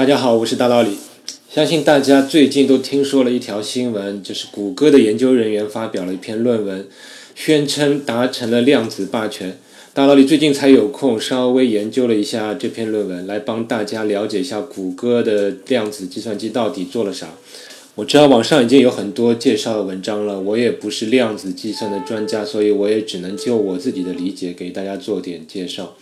大家好，我是大道理。相信大家最近都听说了一条新闻，就是谷歌的研究人员发表了一篇论文，宣称达成了量子霸权。大道理最近才有空稍微研究了一下这篇论文，来帮大家了解一下谷歌的量子计算机到底做了啥。我知道网上已经有很多介绍的文章了，我也不是量子计算的专家，所以我也只能就我自己的理解给大家做点介绍。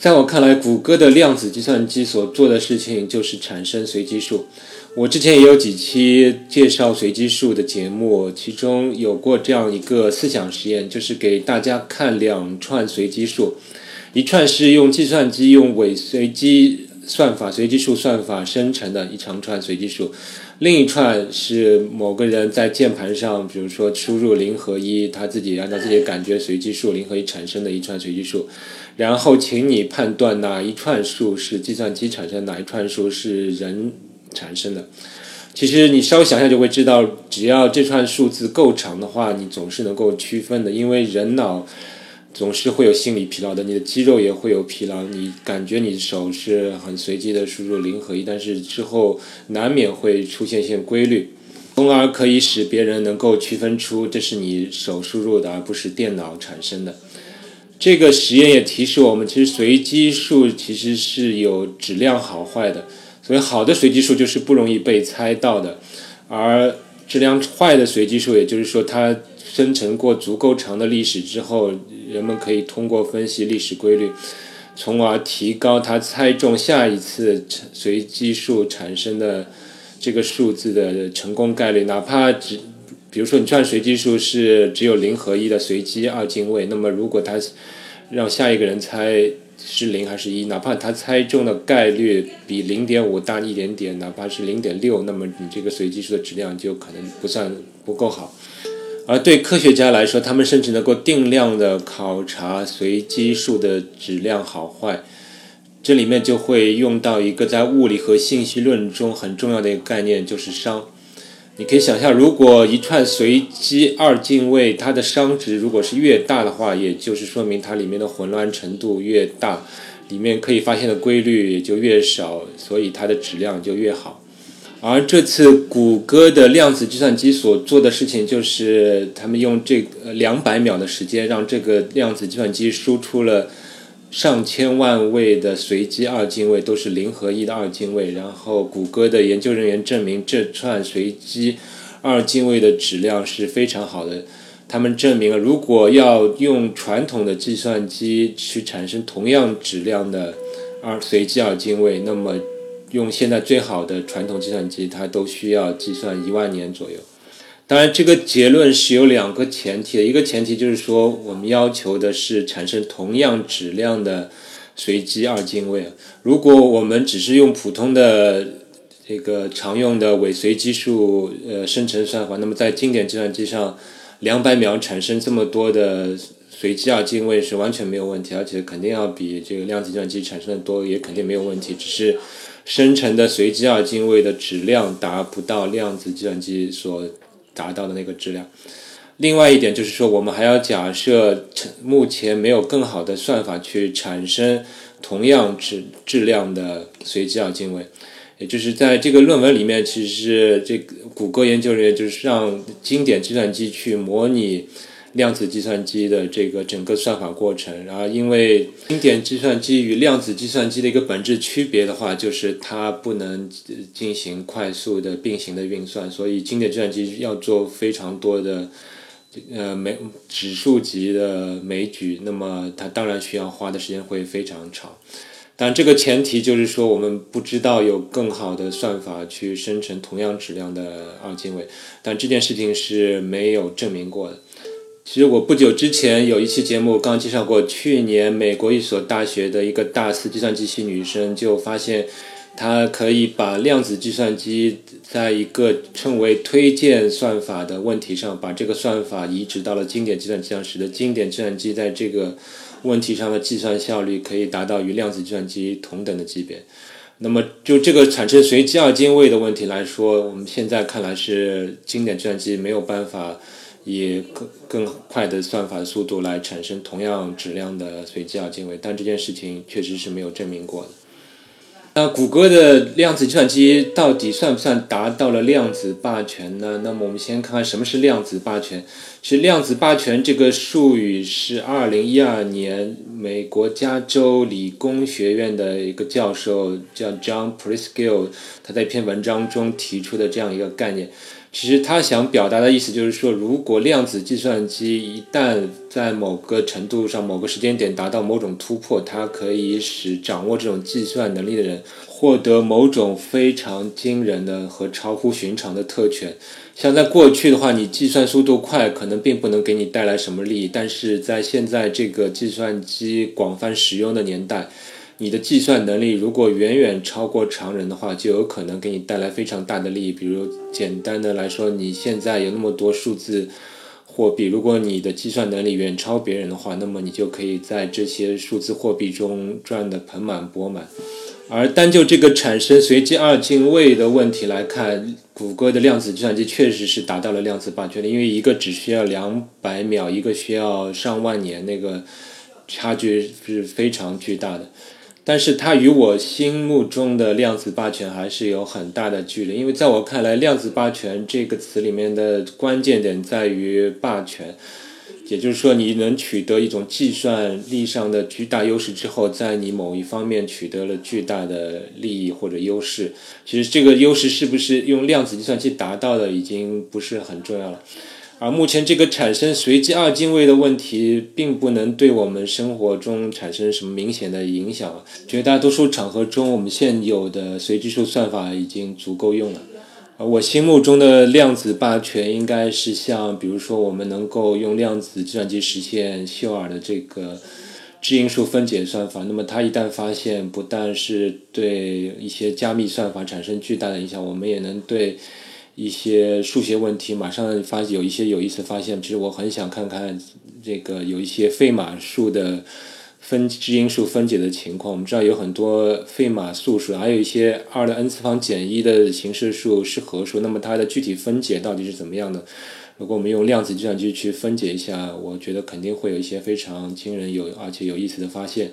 在我看来，谷歌的量子计算机所做的事情就是产生随机数。我之前也有几期介绍随机数的节目，其中有过这样一个思想实验，就是给大家看两串随机数，一串是用计算机用伪随机算法、随机数算法生成的一长串随机数。另一串是某个人在键盘上，比如说输入零和一，他自己按照自己的感觉随机数零和一产生的一串随机数，然后请你判断哪一串数是计算机产生，哪一串数是人产生的。其实你稍微想想就会知道，只要这串数字够长的话，你总是能够区分的，因为人脑。总是会有心理疲劳的，你的肌肉也会有疲劳。你感觉你手是很随机的输入零和一，但是之后难免会出现一些规律，从而可以使别人能够区分出这是你手输入的，而不是电脑产生的。这个实验也提示我们，其实随机数其实是有质量好坏的。所以好的随机数就是不容易被猜到的，而质量坏的随机数，也就是说它生成过足够长的历史之后。人们可以通过分析历史规律，从而提高他猜中下一次随机数产生的这个数字的成功概率。哪怕只，比如说你算随机数是只有零和一的随机二进位，那么如果他让下一个人猜是零还是一，哪怕他猜中的概率比零点五大一点点，哪怕是零点六，那么你这个随机数的质量就可能不算不够好。而对科学家来说，他们甚至能够定量的考察随机数的质量好坏。这里面就会用到一个在物理和信息论中很重要的一个概念，就是熵。你可以想象，如果一串随机二进位，它的熵值如果是越大的话，也就是说明它里面的混乱程度越大，里面可以发现的规律也就越少，所以它的质量就越好。而这次谷歌的量子计算机所做的事情，就是他们用这两百秒的时间，让这个量子计算机输出了上千万位的随机二进位，都是零和一的二进位。然后，谷歌的研究人员证明，这串随机二进位的质量是非常好的。他们证明了，如果要用传统的计算机去产生同样质量的二随机二进位，那么。用现在最好的传统计算机，它都需要计算一万年左右。当然，这个结论是有两个前提的，一个前提就是说，我们要求的是产生同样质量的随机二进位。如果我们只是用普通的这个常用的伪随机数呃生成算法，那么在经典计算机上，两百秒产生这么多的随机二进位是完全没有问题，而且肯定要比这个量子计算机产生的多，也肯定没有问题，只是。生成的随机二进位的质量达不到量子计算机所达到的那个质量。另外一点就是说，我们还要假设目前没有更好的算法去产生同样质质量的随机二进位。也就是在这个论文里面，其实这个谷歌研究人员就是让经典计算机去模拟。量子计算机的这个整个算法过程，然后因为经典计算机与量子计算机的一个本质区别的话，就是它不能进行快速的并行的运算，所以经典计算机要做非常多的呃枚指数级的枚举，那么它当然需要花的时间会非常长。但这个前提就是说，我们不知道有更好的算法去生成同样质量的二进位，但这件事情是没有证明过的。其实我不久之前有一期节目刚介绍过，去年美国一所大学的一个大四计算机系女生就发现，她可以把量子计算机在一个称为推荐算法的问题上，把这个算法移植到了经典计算机上，使得经典计算机在这个问题上的计算效率可以达到与量子计算机同等的级别。那么就这个产生随机二进位的问题来说，我们现在看来是经典计算机没有办法。以更更快的算法速度来产生同样质量的随机二进位，但这件事情确实是没有证明过的。那，谷歌的量子计算机到底算不算达到了量子霸权呢？那么我们先看看什么是量子霸权。其实“量子霸权”这个术语是2012年美国加州理工学院的一个教授叫 John Preskill，他在一篇文章中提出的这样一个概念。其实他想表达的意思就是说，如果量子计算机一旦在某个程度上、某个时间点达到某种突破，它可以使掌握这种计算能力的人获得某种非常惊人的和超乎寻常的特权。像在过去的话，你计算速度快可能并不能给你带来什么利益，但是在现在这个计算机广泛使用的年代。你的计算能力如果远远超过常人的话，就有可能给你带来非常大的利益。比如简单的来说，你现在有那么多数字货币，如果你的计算能力远超别人的话，那么你就可以在这些数字货币中赚得盆满钵满。而单就这个产生随机二进位的问题来看，谷歌的量子计算机确实是达到了量子霸权的，因为一个只需要两百秒，一个需要上万年，那个差距是非常巨大的。但是它与我心目中的量子霸权还是有很大的距离，因为在我看来，量子霸权这个词里面的关键点在于霸权，也就是说，你能取得一种计算力上的巨大优势之后，在你某一方面取得了巨大的利益或者优势。其实这个优势是不是用量子计算机达到的，已经不是很重要了。而目前这个产生随机二进位的问题，并不能对我们生活中产生什么明显的影响。绝大多数场合中，我们现有的随机数算法已经足够用了。而我心目中的量子霸权，应该是像，比如说，我们能够用量子计算机实现秀尔的这个质因数分解算法。那么，它一旦发现，不但是对一些加密算法产生巨大的影响，我们也能对。一些数学问题，马上发有一些有意思的发现。其实我很想看看这个有一些费马数的分质因数分解的情况。我们知道有很多费马素数，还有一些二的 n 次方减一的形式数是合数。那么它的具体分解到底是怎么样的？如果我们用量子计算机去分解一下，我觉得肯定会有一些非常惊人有而且有意思的发现。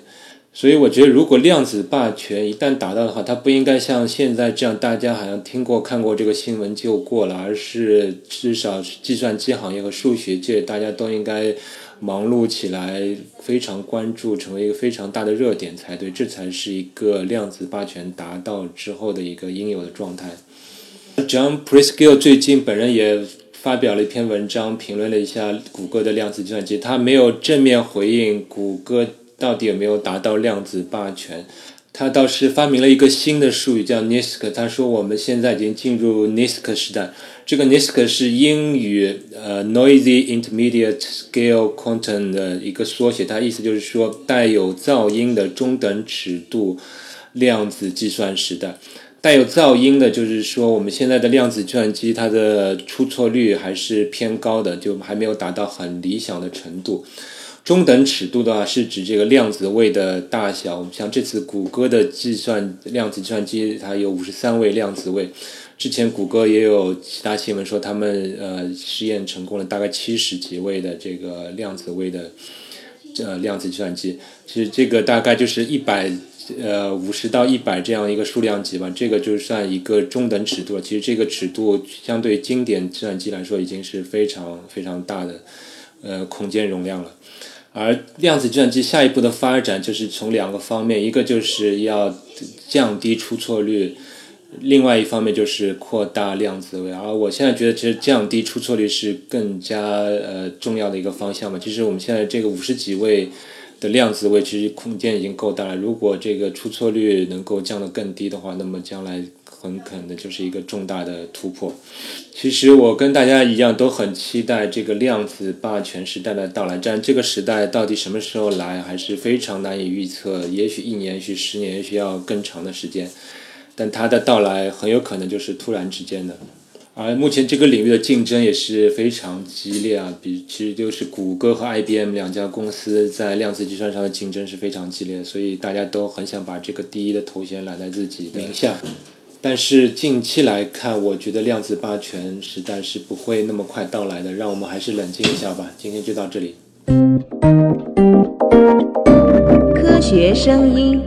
所以我觉得，如果量子霸权一旦达到的话，它不应该像现在这样，大家好像听过、看过这个新闻就过了，而是至少计算机行业和数学界大家都应该忙碌起来，非常关注，成为一个非常大的热点才对。这才是一个量子霸权达到之后的一个应有的状态。John Preskill 最近本人也发表了一篇文章，评论了一下谷歌的量子计算机，他没有正面回应谷歌。到底有没有达到量子霸权？他倒是发明了一个新的术语，叫 NISQ。他说我们现在已经进入 NISQ 时代。这个 NISQ 是英语呃 Noisy Intermediate Scale Quantum 的一个缩写，它意思就是说带有噪音的中等尺度量子计算时代。带有噪音的，就是说我们现在的量子计算机它的出错率还是偏高的，就还没有达到很理想的程度。中等尺度的话，是指这个量子位的大小。像这次谷歌的计算量子计算机，它有五十三位量子位。之前谷歌也有其他新闻说，他们呃试验成功了，大概七十几位的这个量子位的呃量子计算机。其实这个大概就是一百呃五十到一百这样一个数量级吧。这个就算一个中等尺度了。其实这个尺度相对经典计算机来说，已经是非常非常大的呃空间容量了。而量子计算机下一步的发展就是从两个方面，一个就是要降低出错率，另外一方面就是扩大量子位。而我现在觉得，其实降低出错率是更加呃重要的一个方向嘛。其实我们现在这个五十几位的量子位，其实空间已经够大了。如果这个出错率能够降得更低的话，那么将来。很可能就是一个重大的突破。其实我跟大家一样，都很期待这个量子霸权时代的到来。但这个时代到底什么时候来，还是非常难以预测。也许一年，也许十年，也许要更长的时间。但它的到来很有可能就是突然之间的。而目前这个领域的竞争也是非常激烈啊，比其实就是谷歌和 IBM 两家公司在量子计算上的竞争是非常激烈，所以大家都很想把这个第一的头衔揽在自己名下。但是近期来看，我觉得量子霸权时代是不会那么快到来的。让我们还是冷静一下吧。今天就到这里。科学声音。